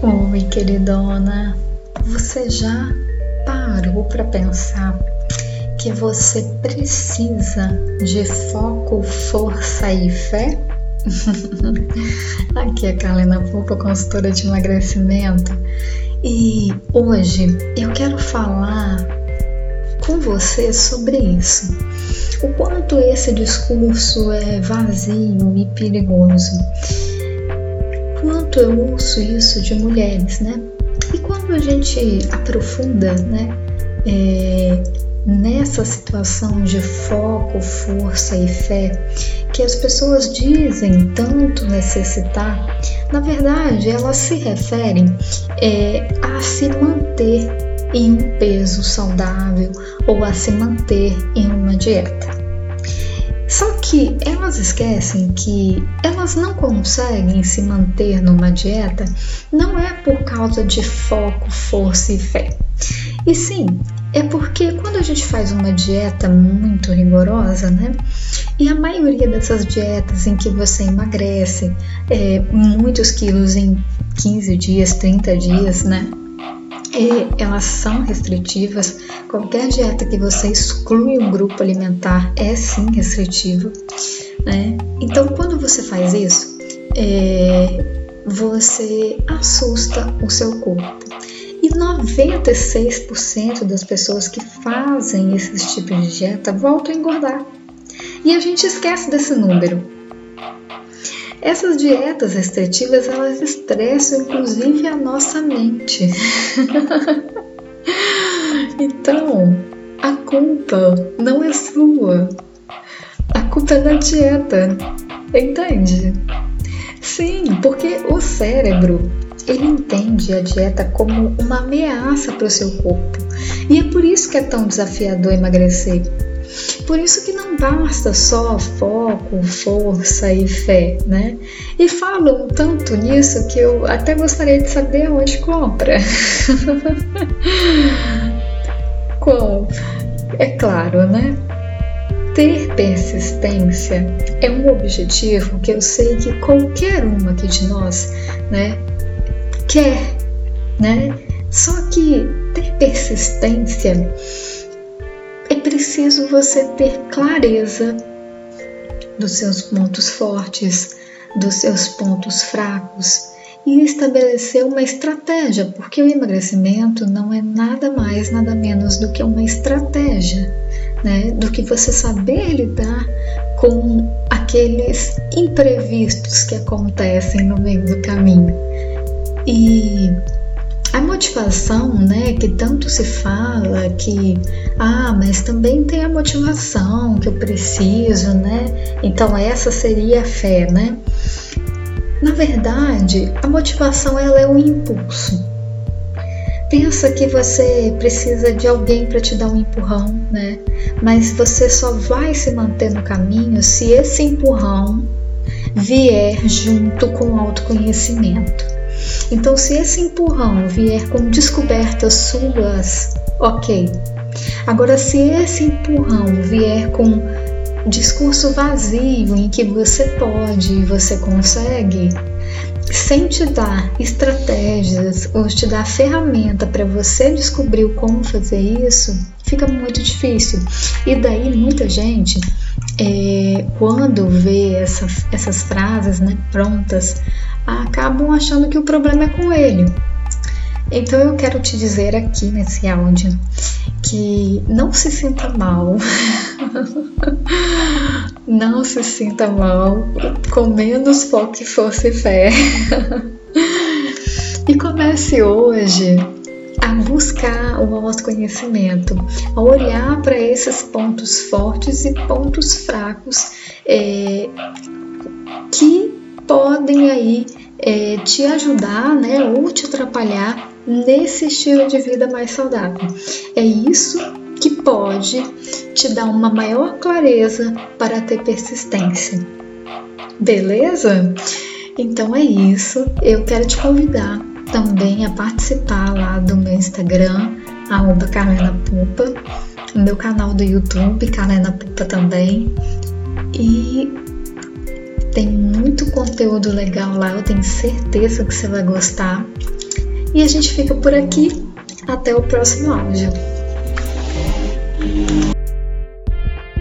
Oi, queridona. Você já parou para pensar que você precisa de foco, força e fé? Aqui é a Kalena Pupa, consultora de emagrecimento, e hoje eu quero falar com você sobre isso. O quanto esse discurso é vazio e perigoso. Quanto eu ouço isso de mulheres, né? E quando a gente aprofunda, né? É, nessa situação de foco, força e fé que as pessoas dizem tanto necessitar, na verdade elas se referem é, a se manter em um peso saudável ou a se manter em uma dieta. Só que elas esquecem que elas não conseguem se manter numa dieta não é por causa de foco, força e fé. E sim, é porque quando a gente faz uma dieta muito rigorosa, né? E a maioria dessas dietas em que você emagrece é, muitos quilos em 15 dias, 30 dias, né? É, elas são restritivas. Qualquer dieta que você exclui um grupo alimentar é sim restritiva. Né? Então, quando você faz isso, é, você assusta o seu corpo. E 96% das pessoas que fazem esses tipos de dieta voltam a engordar. E a gente esquece desse número. Essas dietas restritivas, elas estressam inclusive a nossa mente. então, a culpa não é sua. A culpa é da dieta. Entende? Sim, porque o cérebro ele entende a dieta como uma ameaça para o seu corpo. E é por isso que é tão desafiador emagrecer. Por isso que não basta só foco, força e fé, né? E falam tanto nisso que eu até gostaria de saber onde compra. Qual? É claro, né? Ter persistência é um objetivo que eu sei que qualquer uma aqui de nós, né, quer, né? Só que ter persistência preciso você ter clareza dos seus pontos fortes, dos seus pontos fracos e estabelecer uma estratégia, porque o emagrecimento não é nada mais, nada menos do que uma estratégia, né? Do que você saber lidar com aqueles imprevistos que acontecem no meio do caminho. E a motivação, né, que tanto se fala que ah, mas também tem a motivação que eu preciso, né? Então essa seria a fé, né? Na verdade, a motivação ela é um impulso. Pensa que você precisa de alguém para te dar um empurrão, né? Mas você só vai se manter no caminho se esse empurrão vier junto com o autoconhecimento. Então, se esse empurrão vier com descobertas suas, ok. Agora, se esse empurrão vier com discurso vazio em que você pode e você consegue, sem te dar estratégias ou te dar ferramenta para você descobrir como fazer isso, fica muito difícil. E daí muita gente, é, quando vê essa, essas frases né, prontas, acabam achando que o problema é com ele. Então eu quero te dizer aqui nesse áudio que não se sinta mal, não se sinta mal, com menos foco que fosse fé. e comece hoje a buscar o autoconhecimento, a olhar para esses pontos fortes e pontos fracos é, que podem aí é, te ajudar, né, ou te atrapalhar nesse estilo de vida mais saudável. É isso que pode te dar uma maior clareza para ter persistência. Beleza? Então é isso. Eu quero te convidar também a participar lá do meu Instagram, arroba Carlena Pupa, meu canal do YouTube, Carlena Pupa também. E tem muito conteúdo legal lá, eu tenho certeza que você vai gostar. E a gente fica por aqui. Até o próximo áudio.